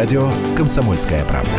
радио «Комсомольская правда».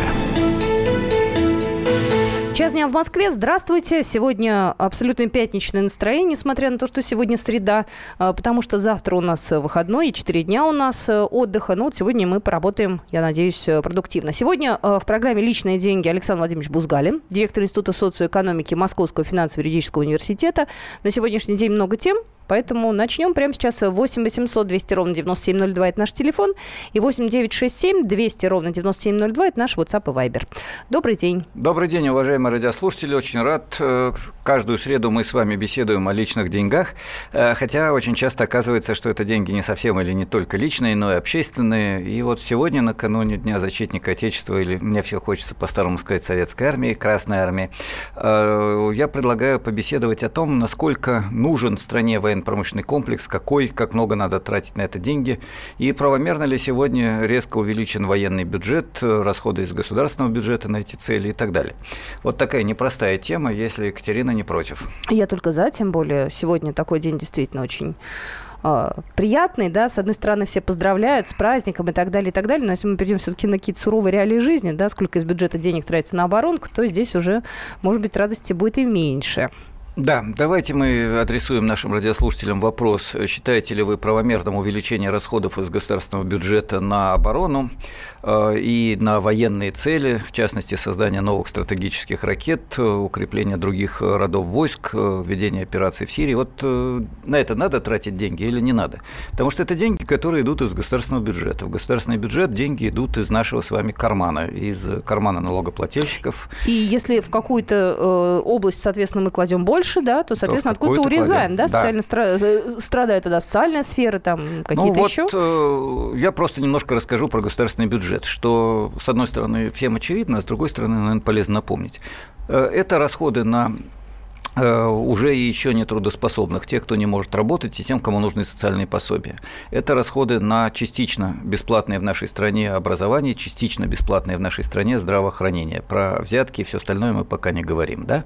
Час дня в Москве. Здравствуйте. Сегодня абсолютно пятничное настроение, несмотря на то, что сегодня среда, а, потому что завтра у нас выходной, и 4 дня у нас э, отдыха. Но вот сегодня мы поработаем, я надеюсь, э, продуктивно. Сегодня э, в программе «Личные деньги» Александр Владимирович Бузгалин, директор Института социоэкономики Московского финансово-юридического университета. На сегодняшний день много тем. Поэтому начнем прямо сейчас. 8 800 200 ровно 9702 – это наш телефон. И 8 967 200 ровно 9702 – это наш WhatsApp и Viber. Добрый день. Добрый день, уважаемые радиослушатели. Очень рад. Э, каждую среду мы с вами беседуем о личных деньгах. Э, хотя очень часто оказывается, что это деньги не совсем или не только личные, но и общественные. И вот сегодня, накануне Дня защитника Отечества, или мне все хочется по-старому сказать Советской армии, Красной армии, э, я предлагаю побеседовать о том, насколько нужен стране военный военно-промышленный комплекс, какой, как много надо тратить на это деньги, и правомерно ли сегодня резко увеличен военный бюджет, расходы из государственного бюджета на эти цели и так далее. Вот такая непростая тема, если Екатерина не против. Я только за, тем более сегодня такой день действительно очень а, приятный, да, с одной стороны, все поздравляют с праздником и так далее, и так далее, но если мы перейдем все-таки на какие-то суровые реалии жизни, да, сколько из бюджета денег тратится на оборонку, то здесь уже, может быть, радости будет и меньше. Да, давайте мы адресуем нашим радиослушателям вопрос. Считаете ли вы правомерным увеличение расходов из государственного бюджета на оборону э, и на военные цели, в частности, создание новых стратегических ракет, укрепление других родов войск, введение операций в Сирии? Вот э, на это надо тратить деньги или не надо? Потому что это деньги, которые идут из государственного бюджета. В государственный бюджет деньги идут из нашего с вами кармана, из кармана налогоплательщиков. И если в какую-то э, область, соответственно, мы кладем больше, больше, да, то, соответственно, откуда-то урезаем, да, социально. Стра... Э, страдает тогда социальная сфера, там какие-то ну, еще. вот, э, я просто немножко расскажу про государственный бюджет, что, с одной стороны, всем очевидно, а с другой стороны, наверное, полезно напомнить. Э, это расходы на уже еще не трудоспособных, тех, кто не может работать, и тем, кому нужны социальные пособия. Это расходы на частично бесплатное в нашей стране образование, частично бесплатное в нашей стране здравоохранение. Про взятки и все остальное мы пока не говорим. Да?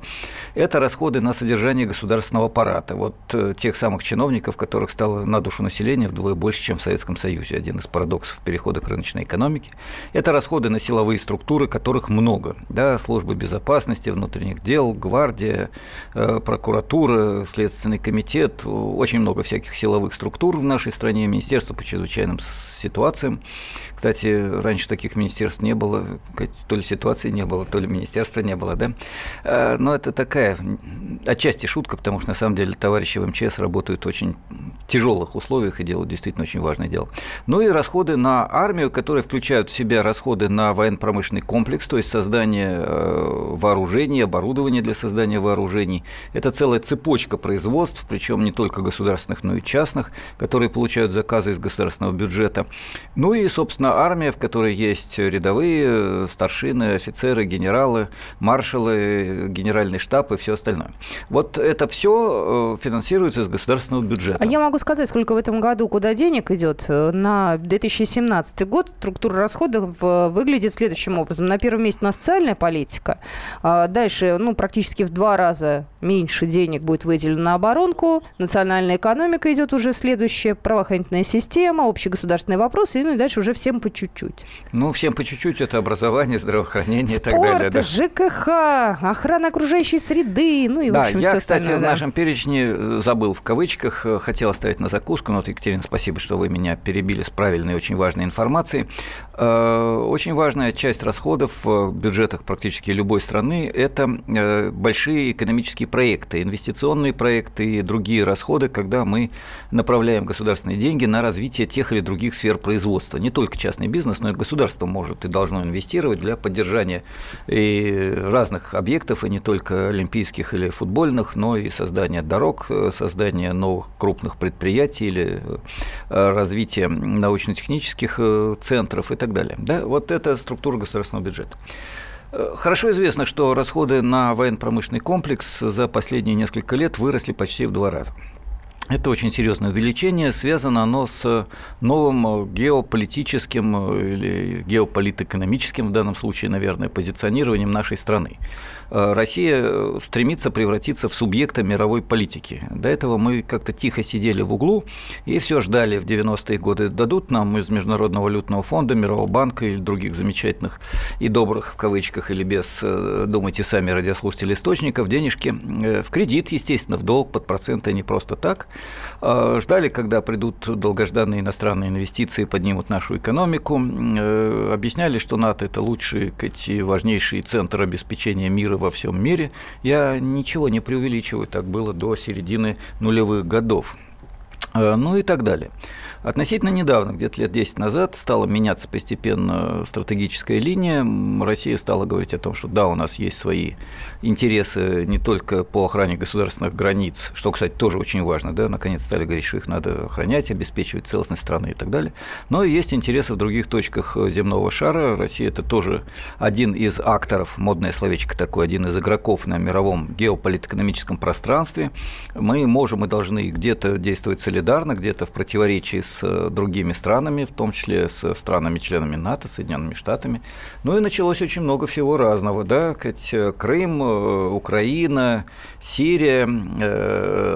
Это расходы на содержание государственного аппарата, вот э, тех самых чиновников, которых стало на душу населения вдвое больше, чем в Советском Союзе. Один из парадоксов перехода к рыночной экономике. Это расходы на силовые структуры, которых много. Да? Службы безопасности, внутренних дел, гвардия, Э, прокуратура, Следственный комитет, очень много всяких силовых структур в нашей стране, Министерство по чрезвычайным ситуациям. Кстати, раньше таких министерств не было, то ли ситуации не было, то ли министерства не было, да. Э, но это такая отчасти шутка, потому что на самом деле товарищи в МЧС работают в очень тяжелых условиях и делают действительно очень важное дело. Ну и расходы на армию, которые включают в себя расходы на военно-промышленный комплекс, то есть создание э, вооружений, оборудование для создания вооружений. Это целая цепочка производств, причем не только государственных, но и частных, которые получают заказы из государственного бюджета. Ну и, собственно, армия, в которой есть рядовые, старшины, офицеры, генералы, маршалы, генеральный штаб и все остальное. Вот это все э, финансируется из государственного бюджета. А я могу сказать, сколько в этом году куда денег идет. На 2017 год структура расходов э, выглядит следующим образом. На первом месте у нас социальная политика. А дальше, ну, практически в два раза меньше денег будет выделено на оборонку. Национальная экономика идет уже следующая. Правоохранительная система, общегосударственные вопросы. И, ну дальше уже всем по чуть-чуть. Ну, всем по чуть-чуть. Это образование, здравоохранение Спорт, и так далее. Да. ЖКХ, охрана окружающей среды. Ну и, да, в общем, я, все кстати, остальное, в да. нашем перечне э, забыл в кавычках, э, хотел оставить на закуску, но вот, Екатерина, спасибо, что вы меня перебили с правильной и очень важной информацией. Э, очень важная часть расходов в бюджетах практически любой страны – это большие экономические проекты, инвестиционные проекты и другие расходы, когда мы направляем государственные деньги на развитие тех или других сфер производства. Не только частный бизнес, но и государство может и должно инвестировать для поддержания и разных объектов, и не только олимпийских или футбольных, но и создания дорог, создания новых крупных предприятий или э, развития научно-технических э, центров и так далее. Да, вот это структура государственного бюджета. Э, хорошо известно, что расходы на военно-промышленный комплекс за последние несколько лет выросли почти в два раза. Это очень серьезное увеличение. Связано оно с новым геополитическим или геополитэкономическим в данном случае, наверное, позиционированием нашей страны. Э, Россия э, стремится превратиться в субъекта мировой политики. До этого мы как-то тихо сидели в углу и все ждали в 90-е годы, дадут нам из Международного валютного фонда, Мирового банка или других замечательных и добрых, в кавычках или без, э, думайте сами, радиослушатели источников, денежки в кредит, естественно, в долг под проценты, не просто так. Ждали, когда придут долгожданные иностранные инвестиции, поднимут нашу экономику. Объясняли, что НАТО – это лучший, важнейший центр обеспечения мира во всем мире. Я ничего не преувеличиваю, так было до середины нулевых годов. Э, ну и так далее. Относительно недавно, где-то лет 10 назад, стала меняться постепенно стратегическая линия. Россия стала говорить о том, что да, у нас есть свои интересы не только по охране государственных границ, что, кстати, тоже очень важно, да, наконец стали говорить, что их надо охранять, обеспечивать целостность страны и так далее. Но и есть интересы в других точках земного шара. Россия – это тоже один из акторов, модное словечко такое, один из игроков на мировом геополитэкономическом пространстве. Мы можем и должны где-то действовать солидарно, где-то в противоречии с э, другими странами, в том числе с странами-членами НАТО, Соединенными Штатами. Ну и началось очень много всего разного, да, э, Крым, э, Украина, Сирия,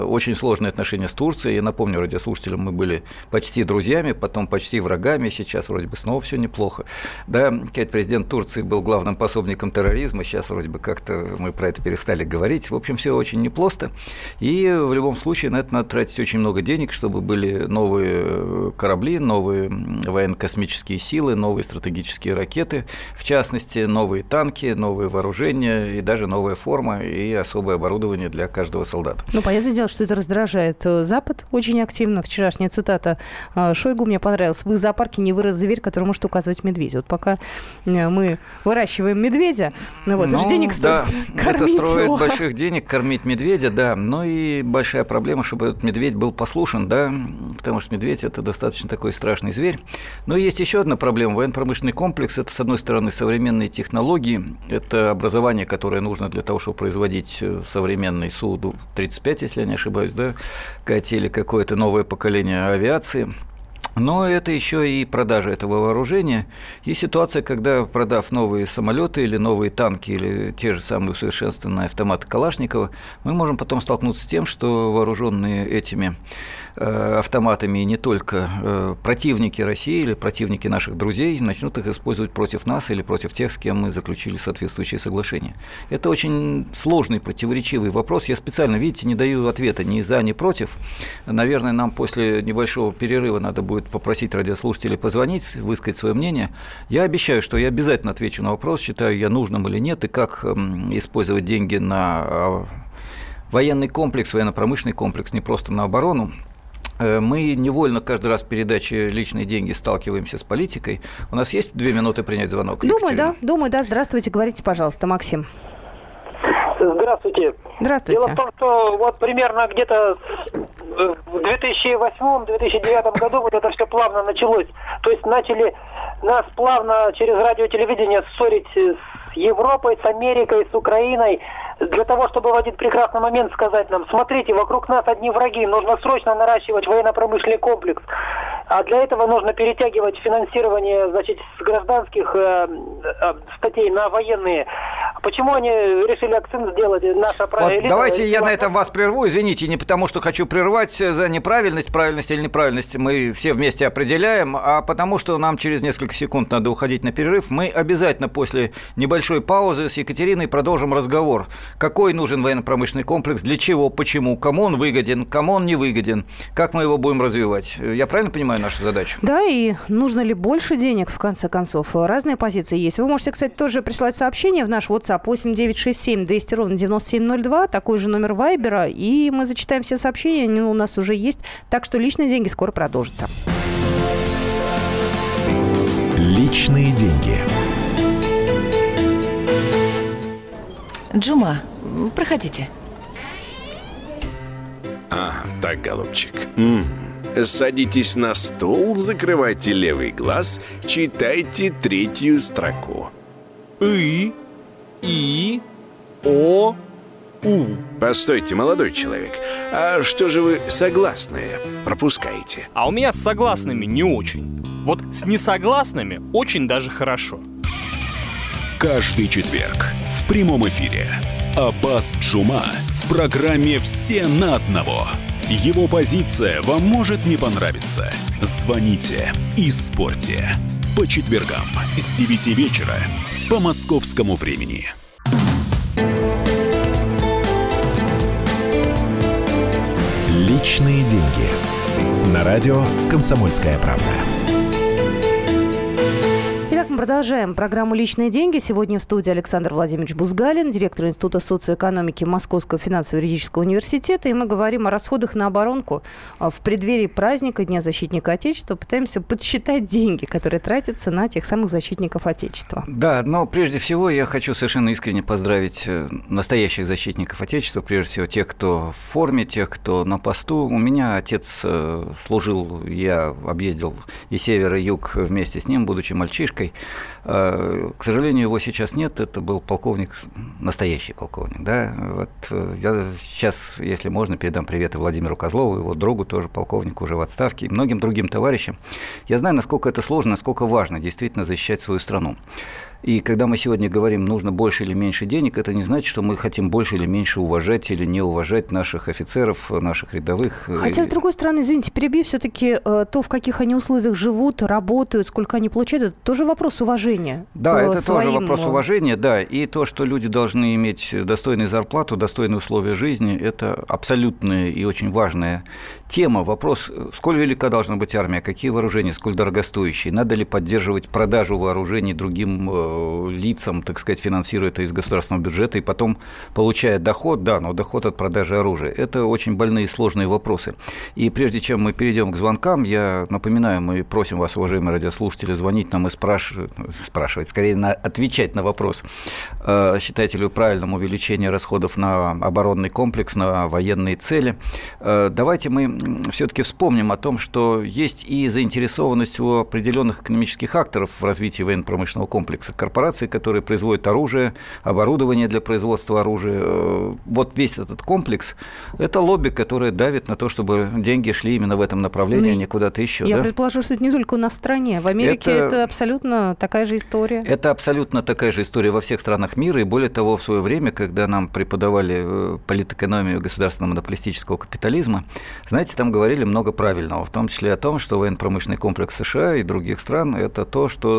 очень сложные отношения с Турцией. Я напомню радиослушателям, мы были почти друзьями, потом почти врагами, сейчас вроде бы снова все неплохо. Да, президент Турции был главным пособником терроризма, сейчас вроде бы как-то мы про это перестали говорить. В общем, все очень неплохо. И в любом случае на это надо тратить очень много денег, чтобы были новые корабли, новые военно-космические силы, новые стратегические ракеты, в частности, новые танки, новые вооружения и даже новая форма и особое оборудование для каждого солдата. Ну, понятное дело, что это раздражает э, Запад очень активно. Вчерашняя цитата э, Шойгу мне понравилась. В их зоопарке не вырос зверь, который может указывать медведю. Вот пока э, мы выращиваем медведя, ну вот, ну, это же денег стоит да, это строит его. больших денег кормить медведя, да. Но и большая проблема, чтобы этот медведь был послушен, да, потому что медведь – это достаточно такой страшный зверь. Но есть еще одна проблема. Военно-промышленный комплекс – это, с одной стороны, современные технологии, это образование, которое нужно для того, чтобы производить э, современный Су-35, если я не ошибаюсь, да, или какое-то новое поколение авиации – но это еще и продажа этого вооружения. И ситуация, когда, продав новые самолеты или новые танки, или те же самые усовершенствованные автоматы Калашникова, мы можем потом столкнуться с тем, что вооруженные этими Э, автоматами не только э, противники России или противники наших друзей начнут их использовать против нас или против тех, с кем мы заключили соответствующие соглашения. Это очень сложный, противоречивый вопрос. Я специально, видите, не даю ответа ни за, ни против. Наверное, нам после небольшого перерыва надо будет попросить радиослушателей позвонить, высказать свое мнение. Я обещаю, что я обязательно отвечу на вопрос, считаю я нужным или нет, и как использовать деньги на а, военный комплекс, военно-промышленный комплекс, не просто на оборону. Э, мы невольно каждый раз в передаче «Личные деньги» сталкиваемся с политикой. У нас есть две минуты принять звонок? Думаю, да. Думаю, да. Здравствуйте. Говорите, пожалуйста, Максим. Здравствуйте. Здравствуйте. Дело в том, что вот примерно где-то в 2008-2009 году вот это все плавно началось. То есть начали нас плавно через радио телевидение ссорить с Европой, с Америкой, с Украиной для того, чтобы в один прекрасный момент сказать нам, смотрите, вокруг нас одни враги, нужно срочно наращивать военно-промышленный комплекс. А для этого нужно перетягивать финансирование значит, с гражданских э, э, статей на военные. Почему они решили акцент сделать? Наша вот давайте я на этом вас прерву, извините, не потому что хочу прервать за неправильность, правильность или неправильность мы все вместе определяем, а потому что нам через несколько секунд надо уходить на перерыв. Мы обязательно после небольшой паузы с Екатериной продолжим разговор какой нужен военно-промышленный комплекс, для чего, почему, кому он выгоден, кому он не выгоден, как мы его будем развивать. Я правильно понимаю нашу задачу? Да, и нужно ли больше денег, в конце концов. Разные позиции есть. Вы можете, кстати, тоже прислать сообщение в наш WhatsApp 8967 200 ровно 9702, такой же номер Вайбера, и мы зачитаем все сообщения, они у нас уже есть, так что личные деньги скоро продолжатся. Личные деньги. Джума, проходите. А, так, голубчик. М -м. Садитесь на стул, закрывайте левый глаз, читайте третью строку. И, И, О, У. Постойте, молодой человек. А что же вы согласные? Пропускаете. А у меня с согласными не очень. Вот с несогласными очень даже хорошо. Каждый четверг в прямом эфире Аббас Джума в программе «Все на одного». Его позиция вам может не понравиться. Звоните и спорьте. По четвергам с 9 вечера по московскому времени. Личные деньги. На радио «Комсомольская правда». Продолжаем программу «Личные деньги». Сегодня в студии Александр Владимирович Бузгалин, директор Института социоэкономики Московского финансово-юридического университета. И мы говорим о расходах на оборонку а, в преддверии праздника Дня защитника Отечества. Пытаемся подсчитать деньги, которые тратятся на тех самых защитников Отечества. Да, но прежде всего я хочу совершенно искренне поздравить э, настоящих защитников Отечества, прежде всего тех, кто в форме, тех, кто на посту. У меня отец э, служил, я объездил и север, и юг вместе с ним, будучи мальчишкой. Э, к сожалению, его сейчас нет. Это был полковник, настоящий полковник. Да? Вот э, я сейчас, если можно, передам привет и Владимиру Козлову, его другу тоже полковнику уже в отставке, и многим другим товарищам. Я знаю, насколько это сложно, насколько важно действительно защищать свою страну. И когда мы сегодня говорим, нужно больше или меньше денег, это не значит, что мы хотим больше или меньше уважать или не уважать наших офицеров, наших рядовых. Хотя, с другой стороны, извините, перебью, все-таки э, то, в каких они условиях живут, работают, сколько они получают, это тоже вопрос уважения. Да, это своим... тоже вопрос уважения, да. И то, что люди должны иметь достойную зарплату, достойные условия жизни, это абсолютная и очень важная тема. Вопрос, сколь велика должна быть армия, какие вооружения, сколь дорогостоящие, надо ли поддерживать продажу вооружений другим лицам, так сказать, финансируя это из государственного бюджета и потом получая доход, да, но доход от продажи оружия. Это очень больные и сложные вопросы. И прежде чем мы перейдем к звонкам, я напоминаю, мы просим вас, уважаемые радиослушатели, звонить нам и спрашивать, спрашивать, скорее на, отвечать на вопрос, э, считаете ли вы правильным увеличение расходов на оборонный комплекс, на военные цели. Э, давайте мы все-таки вспомним о том, что есть и заинтересованность у определенных экономических акторов в развитии военно-промышленного комплекса корпорации, которые производят оружие, оборудование для производства оружия. Э, вот весь этот комплекс – это лобби, которое давит на то, чтобы деньги шли именно в этом направлении, ну, а не куда-то еще. Я да? предположу, что это не только у нас в стране. В Америке это, это абсолютно такая же история. Это абсолютно такая же история во всех странах мира. И более того, в свое время, когда нам преподавали э, политэкономию государственного монополистического капитализма, знаете, там говорили много правильного, в том числе о том, что военно-промышленный комплекс США и других стран – это то, что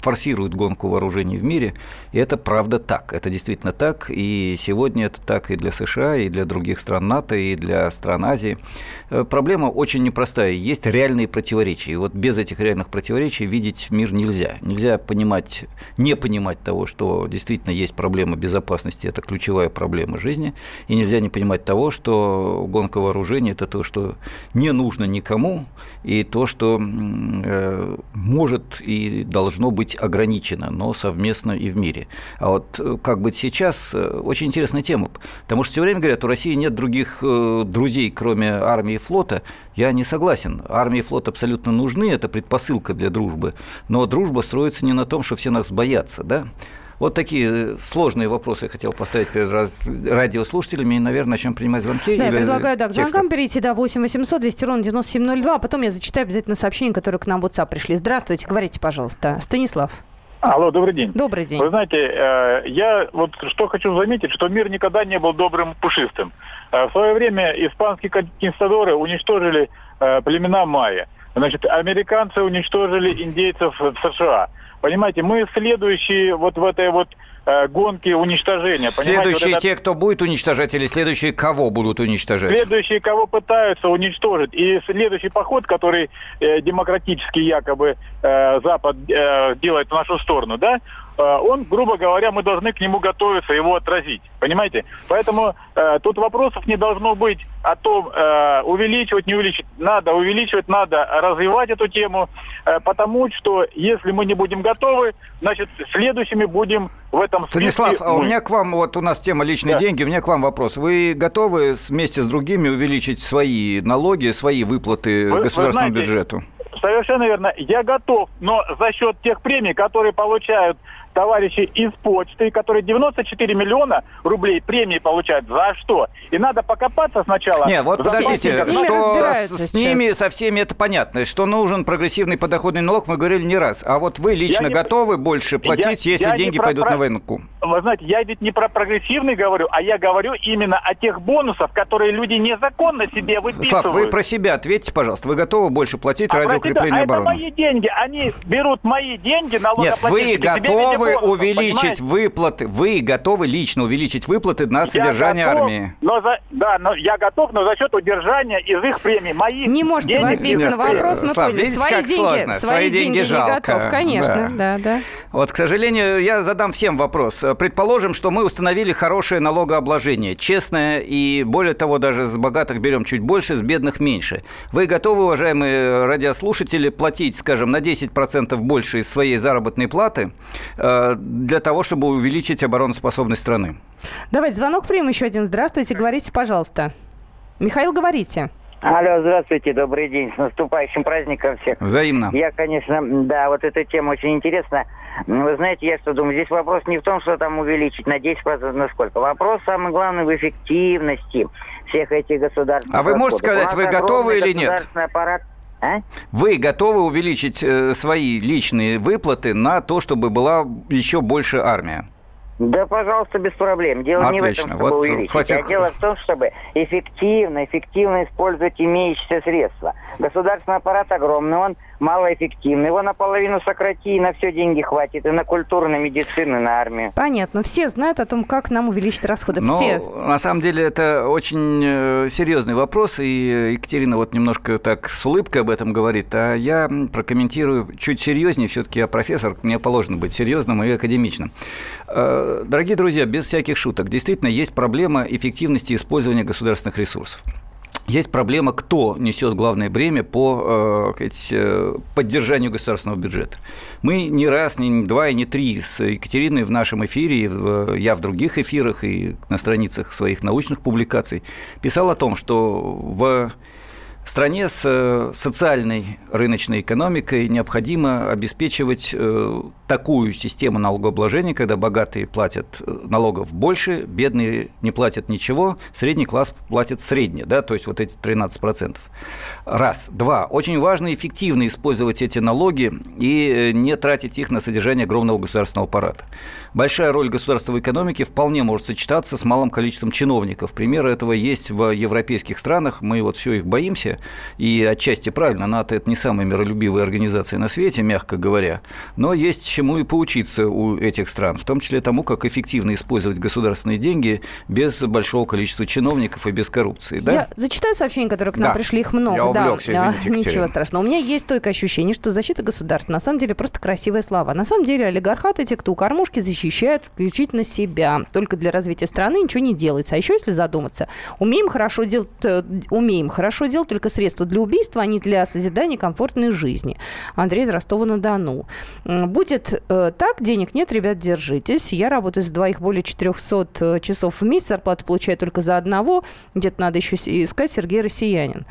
форсирует гонку вооружений в мире. И это правда так. Это действительно так. И сегодня это так и для США, и для других стран НАТО, и для стран Азии. Э, проблема очень непростая. Есть реальные противоречия. И вот без этих реальных противоречий видеть мир нельзя. Нельзя понимать, не понимать того, что действительно есть проблема безопасности, это ключевая проблема жизни. И нельзя не понимать того, что гонка вооружений – это то, что не нужно никому, и то, что э, может и должно быть ограничено ограничено, но совместно и в мире. А вот э, как быть сейчас, э, очень интересная тема, потому что все время говорят, у России нет других э, друзей, кроме армии и флота. Я не согласен. Армия и флот абсолютно нужны, это предпосылка для дружбы, но дружба строится не на том, что все нас боятся, да? Вот такие сложные вопросы я хотел поставить перед раз... радиослушателями. И, наверное, начнем принимать звонки. Да, или предлагаю да, к звонкам перейти. Да, 8 800 200 ровно 9702. А потом я зачитаю обязательно сообщения, которые к нам в WhatsApp пришли. Здравствуйте, говорите, пожалуйста. Станислав. Алло, добрый день. Добрый день. Вы знаете, э, я вот что хочу заметить, что мир никогда не был добрым пушистым. Э, в свое время испанские конкистадоры уничтожили э, племена майя. Значит, американцы уничтожили индейцев в США. Понимаете, мы следующие вот в этой вот Э, гонки уничтожения. Следующие вот те, кто будет уничтожать, или следующие кого будут уничтожать? Следующие, кого пытаются уничтожить. И следующий поход, который э, демократически якобы э, Запад э, делает в нашу сторону, да, он, грубо говоря, мы должны к нему готовиться, его отразить. Понимаете? Поэтому э, тут вопросов не должно быть о том, э, увеличивать, не увеличивать. Надо увеличивать, надо развивать эту тему, э, потому что если мы не будем готовы, значит, следующими будем в этом Станислав, а у меня к вам, вот у нас тема личные да. деньги, у меня к вам вопрос. Вы готовы вместе с другими увеличить свои налоги, свои выплаты вы, государственному вы знаете, бюджету? Совершенно верно. Я готов, но за счет тех премий, которые получают товарищи из почты, которые 94 миллиона рублей премии получают. За что? И надо покопаться сначала. Не, вот подождите, С ними что с, с ними, со всеми это понятно. Что нужен прогрессивный подоходный налог, мы говорили не раз. А вот вы лично Я не- готовы больше платить, Я- если я не деньги про- пойдут про- на военку? Вы знаете, я ведь не про прогрессивный говорю, а я говорю именно о тех бонусах, которые люди незаконно себе выписывают. Слав, вы про себя ответьте, пожалуйста. Вы готовы больше платить А ради про себя- укрепления а это обороны? мои деньги. Они берут мои деньги, Нет, налогоплательщики. вы себе в виде готовы увеличить понимаете? выплаты, вы готовы лично увеличить выплаты на содержание Я готов, армии. Но за, да, но я готов, но за счет удержания из их премий. Моих Не можете вы денег ответить Нет, на вопрос, мы Слав, поняли. видите, Свои как деньги, сложно? свои Свои деньги деньги не жалко. готов, конечно, да, да. Вот, к сожалению, я задам всем вопрос. Предположим, что мы установили хорошее налогообложение, честное, и более того, даже с богатых берем чуть больше, с бедных меньше. Вы готовы, уважаемые радиослушатели, платить, скажем, на 10% больше из своей заработной платы э, для того, чтобы увеличить обороноспособность страны? Давайте звонок примем еще один. Здравствуйте, говорите, пожалуйста. Михаил, говорите. Алло, здравствуйте, добрый день, с наступающим праздником всех. Взаимно. Я, конечно, да, вот эта тема очень интересна. Вы знаете, я что думаю, здесь вопрос не в том, что там увеличить на 10% на сколько. Вопрос, самый главный, в эффективности всех этих государственных А вы можете расходов. сказать, вы готовы или нет? государственный аппарат. А? Вы готовы увеличить э, свои личные выплаты на то, чтобы была еще больше армия? Да, пожалуйста, без проблем. Дело не в Отлично. этом, чтобы Вот увеличить, хватит- а дело в том, чтобы эффективно, эффективно использовать имеющиеся средства. Государственный аппарат огромный, он малоэффективный. Его наполовину сократи, и на все деньги хватит. И на культуру, на медицину, и на армию. Понятно. Все знают о том, как нам увеличить расходы. Ну, Все. на самом деле, это очень э, серьезный вопрос, и Екатерина вот немножко так с улыбкой об этом говорит, а я прокомментирую чуть серьезнее, все-таки я профессор, мне положено быть серьезным и академичным. Э, Дорогие друзья, без всяких шуток, действительно есть проблема эффективности использования государственных ресурсов. Есть проблема, кто несет главное бремя по э, э, поддержанию государственного бюджета. Мы не раз, не два и не три с Екатериной в нашем эфире, в- я в других эфирах и на страницах своих научных публикаций писал о том, что в стране с э, социальной рыночной экономикой необходимо обеспечивать э, такую систему налогообложения, когда богатые платят э, налогов больше, бедные не платят ничего, средний класс платит среднее, да, то есть вот эти 13%. Раз. Два. Очень важно эффективно использовать эти налоги и не тратить их на содержание огромного государственного аппарата. Большая роль государства в экономике вполне может сочетаться с малым количеством чиновников. Примеры этого есть в европейских странах. Мы вот все их боимся, и отчасти правильно. НАТО – это не самая миролюбивая организация на свете, мягко говоря. Но есть чему и поучиться у этих стран, в том числе тому, как эффективно использовать государственные деньги без большого количества чиновников и без коррупции. Да? Я зачитаю сообщения, которые к нам Да. пришли, их много. Я увлекся, Да, извините. Ничего страшного. У меня есть стойкое ощущение, что защита государства на самом деле просто красивая слова. На самом деле олигархаты, те, кто у кормушки, защищают исключительно себя. Только для развития страны ничего не делается. А еще, если задуматься, умеем хорошо делать, э, умеем хорошо делать только средства для убийства, а не для созидания комфортной жизни. Андрей из Ростова-на-Дону. Будет э, так, денег нет, ребят, держитесь. Я работаю с двоих более 400 часов в месяц, зарплату получаю только за одного. Где-то надо еще искать Сергей Россиянин.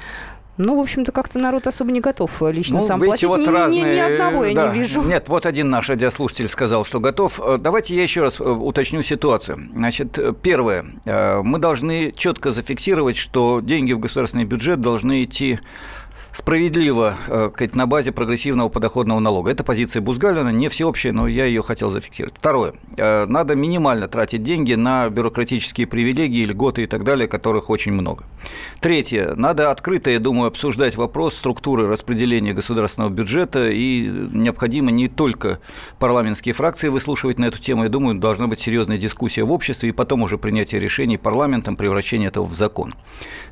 Ну, в общем-то, как-то народ особо не готов э, лично сам видите, платить. вот ни, ни- разные, ни одного я да. не вижу. Нет, вот один наш радиослушатель сказал, что готов. Э, Давайте я еще раз э, уточню ситуацию. Значит, первое. Мы должны четко зафиксировать, что деньги в государственный бюджет должны идти справедливо э, на базе прогрессивного подоходного налога. Это позиция Бузгалина, не всеобщая, но я ее хотел зафиксировать. Второе. Э, Надо минимально тратить деньги на бюрократические привилегии, льготы и так далее, которых очень много. Третье. Надо открыто, я думаю, обсуждать вопрос структуры распределения государственного бюджета, и необходимо не только парламентские фракции выслушивать на эту тему, я думаю, должна быть серьезная дискуссия в обществе, и потом уже принятие решений парламентом, превращение этого в закон.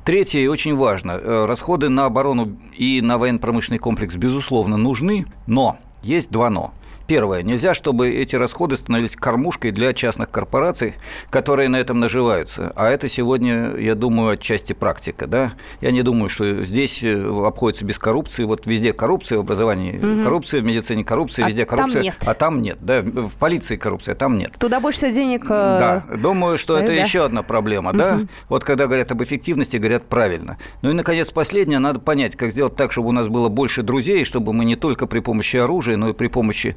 Третье, и очень важно, э, расходы на оборону и на военно-промышленный комплекс, безусловно, нужны, но есть два «но». Первое. Нельзя, чтобы эти расходы становились кормушкой для частных корпораций, которые на этом наживаются. А это сегодня, я думаю, отчасти практика. Да? Я не думаю, что здесь э, обходится без коррупции. Вот везде коррупция в образовании, коррупция в медицине, коррупция, А везде там коррупция. нет. А там нет. Да? В полиции коррупция, а там нет. Туда больше всего денег... э, Да, думаю, что это да. еще одна проблема, да. Вот когда говорят об эффективности, говорят правильно. Ну и, наконец, последнее, надо понять, как сделать так, чтобы у нас было больше друзей, чтобы мы не только при помощи оружия, но и при помощи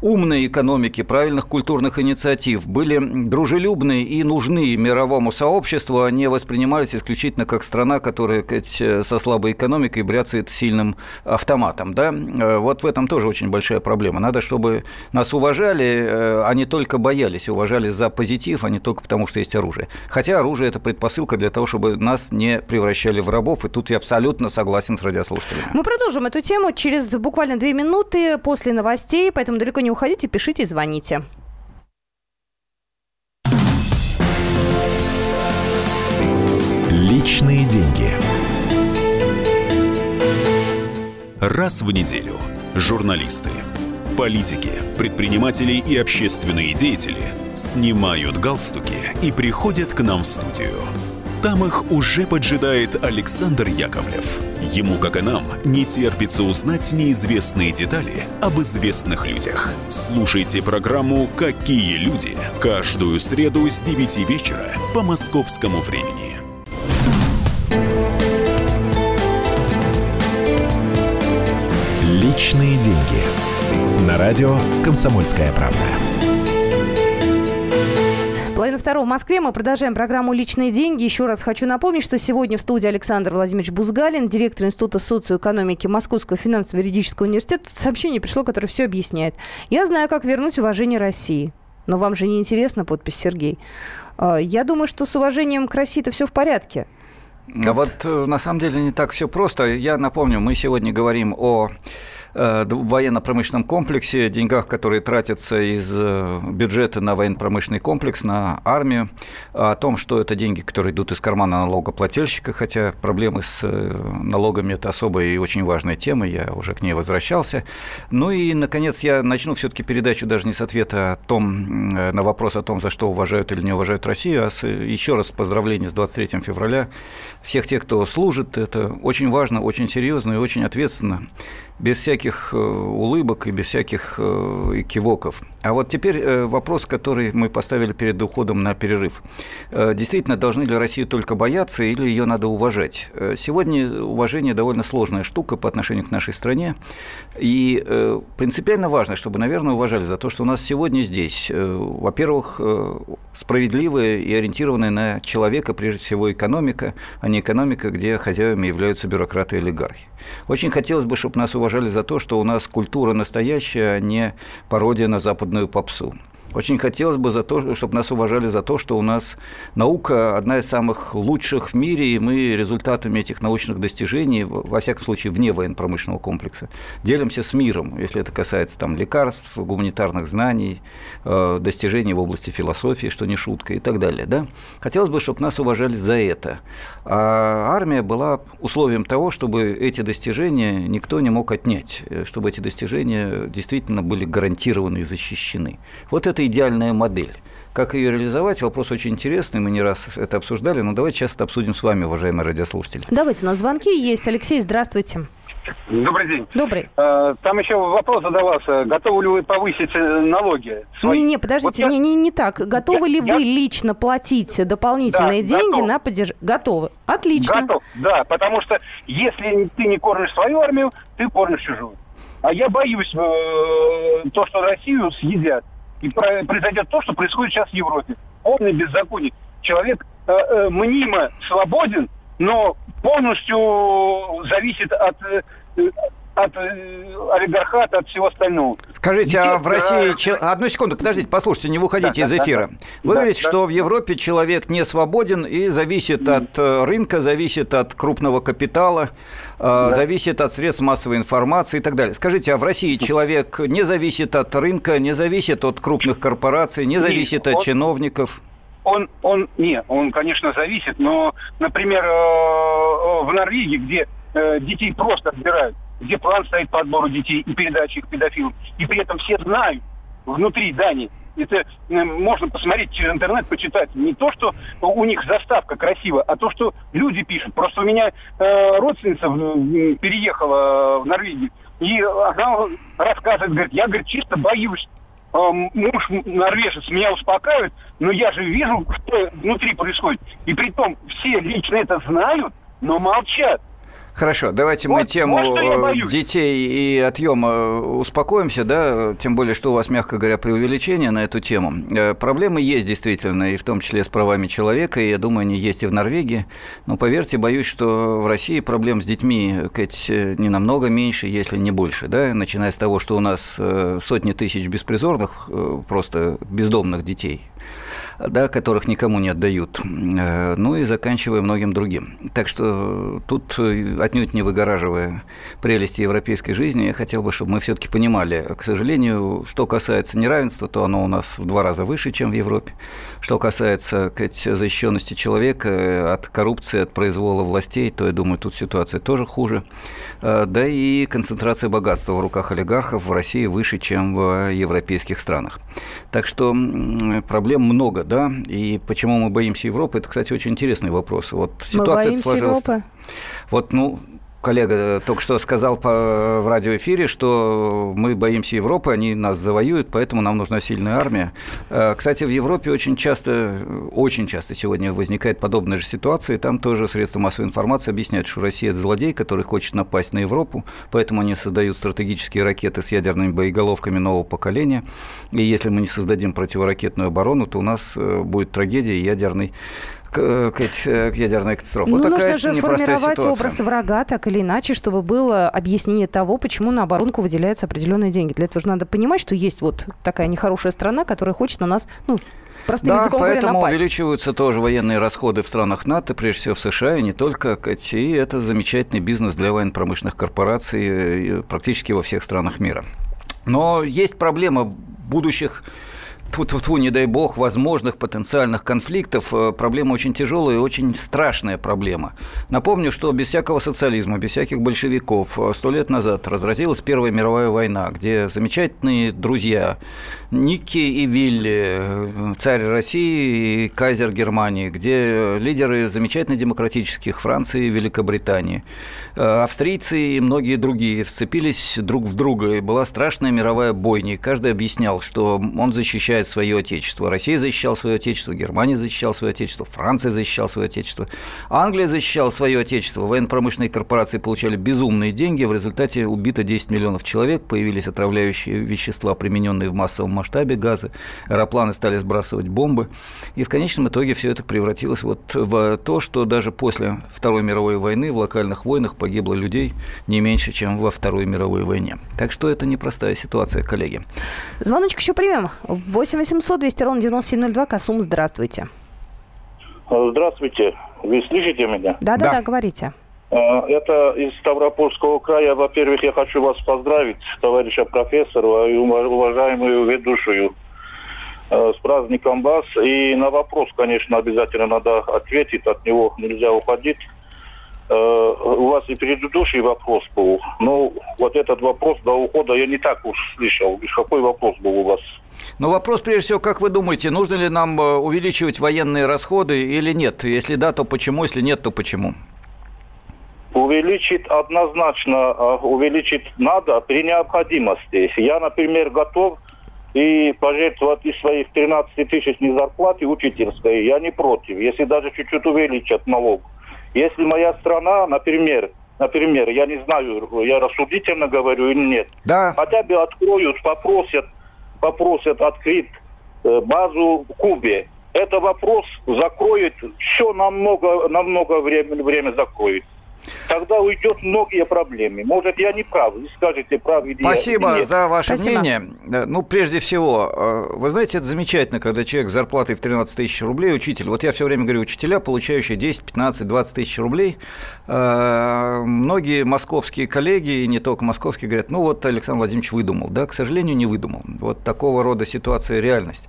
умной экономики, правильных культурных инициатив, были дружелюбны и нужны мировому сообществу, они воспринимались исключительно как страна, которая сказать, со слабой экономикой бряцает сильным автоматом. Да? Э, вот в этом тоже очень большая проблема. Надо, чтобы нас уважали, э, а не только боялись, уважали за позитив, а не только потому, что есть оружие. Хотя оружие – это предпосылка для того, чтобы нас не превращали в рабов, и тут я абсолютно согласен с радиослушателями. Мы продолжим эту тему через буквально две минуты после новостей, поэтому далеко не уходите, пишите, звоните. Личные деньги. Раз в неделю журналисты, политики, предприниматели и общественные деятели снимают галстуки и приходят к нам в студию. Там их уже поджидает Александр Яковлев. Ему, как и нам, не терпится узнать неизвестные детали об известных людях. Слушайте программу «Какие люди» каждую среду с 9 вечера по московскому времени. Личные деньги. На радио «Комсомольская правда». Половина второго в Москве. Мы продолжаем программу «Личные деньги». Еще раз хочу напомнить, что сегодня в студии Александр Владимирович Бузгалин, директор Института социоэкономики Московского финансово-юридического университета. Тут сообщение пришло, которое все объясняет. Я знаю, как вернуть уважение России. Но вам же не интересна подпись Сергей. А, я думаю, что с уважением к России это все в порядке. А вот э, на самом деле не так все просто. Я напомню, мы сегодня говорим о в военно-промышленном комплексе, деньгах, которые тратятся из э, бюджета на военно-промышленный комплекс, на армию, о том, что это деньги, которые идут из кармана налогоплательщика, хотя проблемы с э, налогами – это особая и очень важная тема, я уже к ней возвращался. Ну и, наконец, я начну все-таки передачу даже не с ответа о том, на вопрос о том, за что уважают или не уважают Россию, а с, еще раз поздравления с 23 февраля всех тех, кто служит. Это очень важно, очень серьезно и очень ответственно без всяких э, улыбок и без всяких э, кивоков. А вот теперь э, вопрос, который мы поставили перед уходом на перерыв. Действительно, должны ли Россию только бояться или ее надо уважать? Сегодня уважение довольно сложная штука по отношению к нашей стране. И принципиально важно, чтобы, наверное, уважали за то, что у нас сегодня здесь, во-первых, справедливая и ориентированная на человека, прежде всего, экономика, а не экономика, где хозяевами являются бюрократы и олигархи. Очень хотелось бы, чтобы нас уважали уважали за то, что у нас культура настоящая, а не пародия на западную попсу. Очень хотелось бы, за то, чтобы нас уважали за то, что у нас наука одна из самых лучших в мире, и мы результатами этих научных достижений, во всяком случае, вне военно-промышленного комплекса, делимся с миром, если это касается там, лекарств, гуманитарных знаний, э, достижений в области философии, что не шутка, и так далее. Да? Хотелось бы, чтобы нас уважали за это. А армия была условием того, чтобы эти достижения никто не мог отнять, э, чтобы эти достижения действительно были гарантированы и защищены. Вот это это идеальная модель. Как ее реализовать? Вопрос очень интересный, мы не раз это обсуждали, но давайте сейчас это обсудим с вами, уважаемые радиослушатели. Давайте, у нас звонки есть. Алексей, здравствуйте. Добрый день. Добрый. А, там еще вопрос задавался, готовы ли вы повысить э, налоги? Свои? Не, не, подождите, вот не, не, не так. Готовы я, ли я... вы лично платить дополнительные да, деньги готов. на поддержание? Готовы. Отлично. Готов, да, потому что если ты не кормишь свою армию, ты кормишь чужую. А я боюсь э, то, что Россию съедят и произойдет то, что происходит сейчас в Европе. Полное беззаконие. Человек э, э, мнимо свободен, но полностью зависит от э, от э, олигархата, от всего остального. Скажите, а в России... Че... Одну секунду, подождите, послушайте, не выходите да, из эфира. Да, Вы да, говорите, да. что в Европе человек не свободен и зависит от э, рынка, зависит от крупного капитала, э, да. зависит от средств массовой информации и так далее. Скажите, а в России человек не зависит от рынка, не зависит от крупных корпораций, не зависит от чиновников? Он, он, не, он, конечно, зависит, но, например, в Норвегии, где детей просто отбирают, где план стоит по отбору детей и передаче их педофилам. И при этом все знают внутри Дании, это э, можно посмотреть через интернет, почитать. Не то, что у них заставка красивая, а то, что люди пишут. Просто у меня э, родственница переехала в Норвегию, и она рассказывает, говорит, я, говорит, чисто боюсь. Э, муж норвежец меня успокаивает, но я же вижу, что внутри происходит. И при том все лично это знают, но молчат. Хорошо, давайте мы Вот- тему вот что я э, детей и отъема э, успокоимся, да, тем более, что у вас, мягко говоря, преувеличение на эту тему. Э, Проблемы есть действительно, и в том числе с правами человека, и я думаю, они есть и в Норвегии. Но поверьте, боюсь, что в России проблем с детьми Кать, не намного меньше, если не больше, да, начиная с того, что у нас сотни тысяч беспризорных, просто бездомных детей да, которых никому не отдают, э, ну и заканчивая многим другим. Так что тут, э, отнюдь не выгораживая прелести европейской жизни, я хотел бы, чтобы мы все-таки понимали, к сожалению, что касается неравенства, то оно у нас в два раза выше, чем в Европе. Что касается сказать, защищенности человека э, от коррупции, от произвола властей, то, я думаю, тут ситуация тоже хуже. Да и концентрация богатства в руках олигархов в России выше, чем в европейских странах. Так что проблем много, да, и почему мы боимся Европы, это, кстати, очень интересный вопрос. Вот Мы ситуация боимся сложилась. Европы. Вот, ну, коллега только что сказал по, в радиоэфире, что мы боимся Европы, они нас завоюют, поэтому нам нужна сильная армия. Э, Кстати, в Европе очень часто, очень часто сегодня возникает подобная же ситуация, и там тоже средства массовой информации объясняют, что Россия – это злодей, который хочет напасть на Европу, поэтому они создают стратегические ракеты с ядерными боеголовками нового поколения, и если мы не создадим противоракетную оборону, то у нас э, будет трагедия и к- к- э, ядерная катастрофа. Ну, Вот нужно же формировать ситуация. образ врага так или иначе, чтобы было объяснение того, почему на оборонку выделяются определенные деньги. Для этого же надо понимать, что есть вот такая нехорошая страна, которая хочет на нас, ну, простым Да, языком говоря, поэтому напасть. увеличиваются тоже военные расходы в странах НАТО, прежде всего в США, и не только. И это замечательный бизнес для военно-промышленных корпораций э, практически во всех странах мира. Но есть проблема будущих Тьфу-тьфу-тьфу, не дай бог, возможных потенциальных конфликтов. Э, Проблема очень тяжелая и очень страшная проблема. Напомню, что без всякого социализма, без всяких большевиков э, сто лет назад разразилась Первая мировая война, где замечательные друзья Ники и Вилли, э, царь России и кайзер Германии, где лидеры замечательно демократических Франции и Великобритании, австрийцы и многие другие вцепились друг в друга, и была страшная мировая бойня, и каждый объяснял, что он защищает свое отечество. Россия защищала свое отечество, Германия защищала свое отечество, Франция защищала свое отечество, Англия защищала свое отечество, военно-промышленные корпорации получали безумные деньги, в результате убито 10 миллионов человек, появились отравляющие вещества, примененные в массовом масштабе газы, аэропланы стали сбрасывать бомбы, и в конечном итоге все это превратилось вот в то, что даже после Второй мировой войны в локальных войнах погибло людей не меньше, чем во Второй мировой войне. Так что это непростая ситуация, коллеги. Звоночек еще примем. 8 800 200 ровно 9702. Касум, здравствуйте. Здравствуйте. Вы слышите меня? Да-да-да, говорите. Э, Это из Ставропольского края. Во-первых, я хочу вас поздравить, товарища профессора и уважаемую ведущую, э, с праздником вас. И на вопрос, конечно, обязательно надо ответить, от него нельзя уходить. Э, У вас и предыдущий вопрос был, но вот этот вопрос до ухода я не так уж слышал. Какой вопрос был у вас? Но вопрос, прежде всего, как вы думаете, нужно ли нам э, увеличивать военные расходы или нет? Если да, то почему? Если нет, то почему? Увеличить однозначно, а, увеличить надо при необходимости. Я, например, готов и пожертвовать из своих 13 тысяч зарплаты учительской. Я не против, если даже чуть-чуть увеличат налог. Если моя страна, например, например, я не знаю, я рассудительно говорю или нет, да. хотя бы откроют, попросят, попросят открыть э, базу в Кубе. Это вопрос закроет, все намного, намного время, время закроет. Тогда уйдет многие проблемы. Может, я не прав, вы скажете, прав или Спасибо или нет. за ваше мнение. Э, Ну, прежде всего, э, вы знаете, это замечательно, когда человек с зарплатой в 13 тысяч рублей, учитель, вот я все время говорю, учителя, получающие 10, 15, 20 тысяч рублей, э, многие московские коллеги, и не только московские, говорят, ну вот Александр Владимирович выдумал. Да, к сожалению, не выдумал. Вот такого рода ситуация – реальность.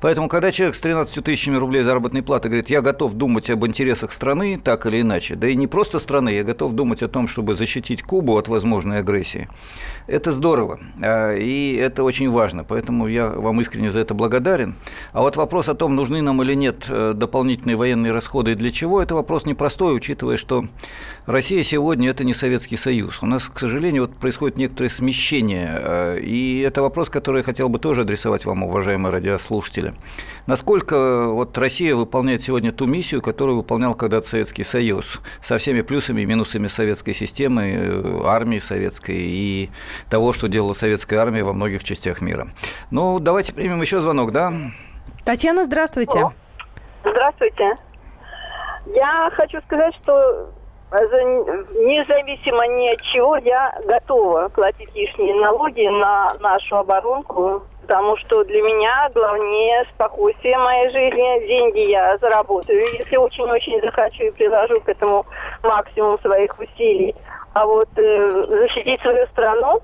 Поэтому, когда человек с 13 тысячами рублей заработной платы говорит, я готов думать об интересах страны, так или иначе, да и не просто страны, я готов думать о том, чтобы защитить Кубу от возможной агрессии, это здорово, а, и это очень важно, поэтому я вам искренне за это благодарен. А вот вопрос о том, нужны нам или нет э, дополнительные военные расходы и для чего, это вопрос непростой, учитывая, что Россия сегодня это не Советский Союз. У нас, к сожалению, вот происходит некоторое смещение. Э, и это вопрос, который я хотел бы тоже адресовать вам, уважаемые радиослушатели. Насколько вот Россия выполняет сегодня ту миссию, которую выполнял когда-то Советский Союз, со всеми плюсами и минусами советской системы, э, армии советской и того, что делала советская армия во многих частях мира. Ну, давайте примем еще звонок, да? Татьяна, здравствуйте. Здравствуйте. Я хочу сказать, что независимо ни от чего я готова платить лишние налоги на нашу оборонку, потому что для меня главнее спокойствие моей жизни. Деньги я заработаю, если очень-очень захочу и приложу к этому максимум своих усилий. А вот э, защитить свою страну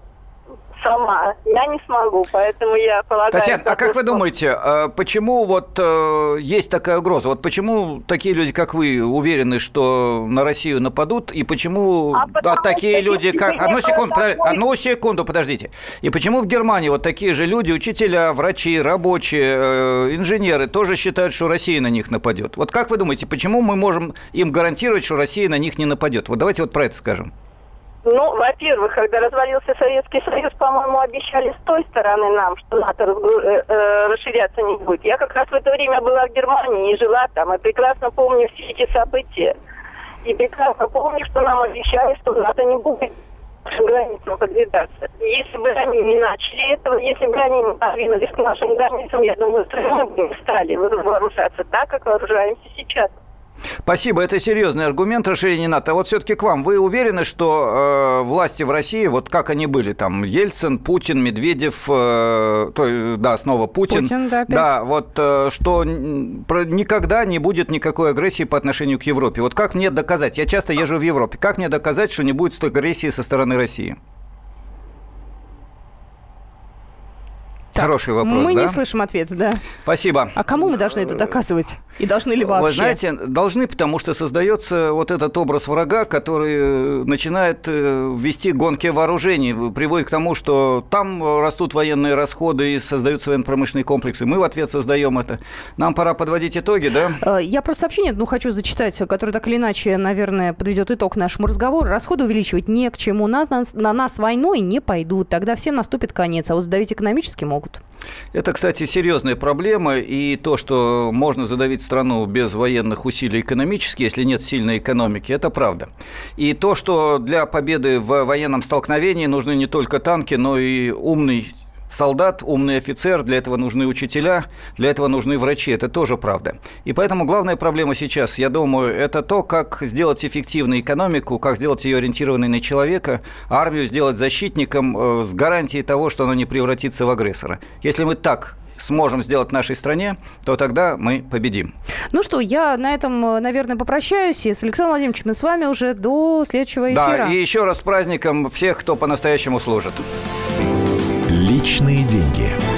сама. Я не смогу, поэтому я полагаю... Татьяна, а как вы думаете, а почему вот э, есть такая угроза? Вот почему такие люди, как вы, уверены, что на Россию нападут, и почему а да, такие люди, как... Одну секунду, одну секунду, подождите. И почему в Германии вот такие же люди, учителя, врачи, рабочие, э, инженеры, тоже считают, что Россия на них нападет? Вот как вы думаете, почему мы можем им гарантировать, что Россия на них не нападет? Вот давайте вот про это скажем. Ну, во-первых, когда развалился Советский Союз, по-моему, обещали с той стороны нам, что НАТО э, э, расширяться не будет. Я как раз в это время была в Германии и жила там, и прекрасно помню все эти события. И прекрасно помню, что нам обещали, что НАТО не будет нашим границам подвигаться. Если бы они не начали этого, если бы они не подвинулись к нашим границам, я думаю, что мы бы стали вооружаться так, как вооружаемся сейчас. Спасибо, это серьезный аргумент расширения НАТО. А вот все-таки к вам. Вы уверены, что э, власти в России, вот как они были, там, Ельцин, Путин, Медведев, э, то, да, снова Путин. Путин, да, опять. Да, вот, э, что про, никогда не будет никакой агрессии по отношению к Европе. Вот как мне доказать? Я часто езжу в Европе. Как мне доказать, что не будет агрессии со стороны России? Так, Хороший вопрос, Мы да? не слышим ответа, да. Спасибо. А кому мы должны это доказывать? И должны ли вообще? Вы знаете, должны, потому что создается вот этот образ врага, который начинает э, вести гонки вооружений, приводит к тому, что там растут военные расходы и создаются военно-промышленные комплексы. Мы в ответ создаем это. Нам пора подводить итоги, да? Э, я просто сообщение, ну, хочу зачитать, которое так или иначе, наверное, подведет итог нашему разговору. Расходы увеличивать не к чему. Нас, на, на нас войной не пойдут. Тогда всем наступит конец. А вот сдавить экономически могут могут. Это, кстати, серьезная проблема, и то, что можно задавить страну без военных усилий экономически, если нет сильной экономики, это правда. И то, что для победы в военном столкновении нужны не только танки, но и умный солдат, умный офицер, для этого нужны учителя, для этого нужны врачи. Это тоже правда. И поэтому главная проблема сейчас, я думаю, это то, как сделать эффективную экономику, как сделать ее ориентированной на человека, армию сделать защитником э, с гарантией того, что она не превратится в агрессора. Если мы так сможем сделать в нашей стране, то тогда мы победим. Ну что, я на этом, э, наверное, попрощаюсь. И с Александром Владимировичем мы с вами уже до следующего эфира. Да, и еще раз с праздником всех, кто по-настоящему служит. Личные деньги.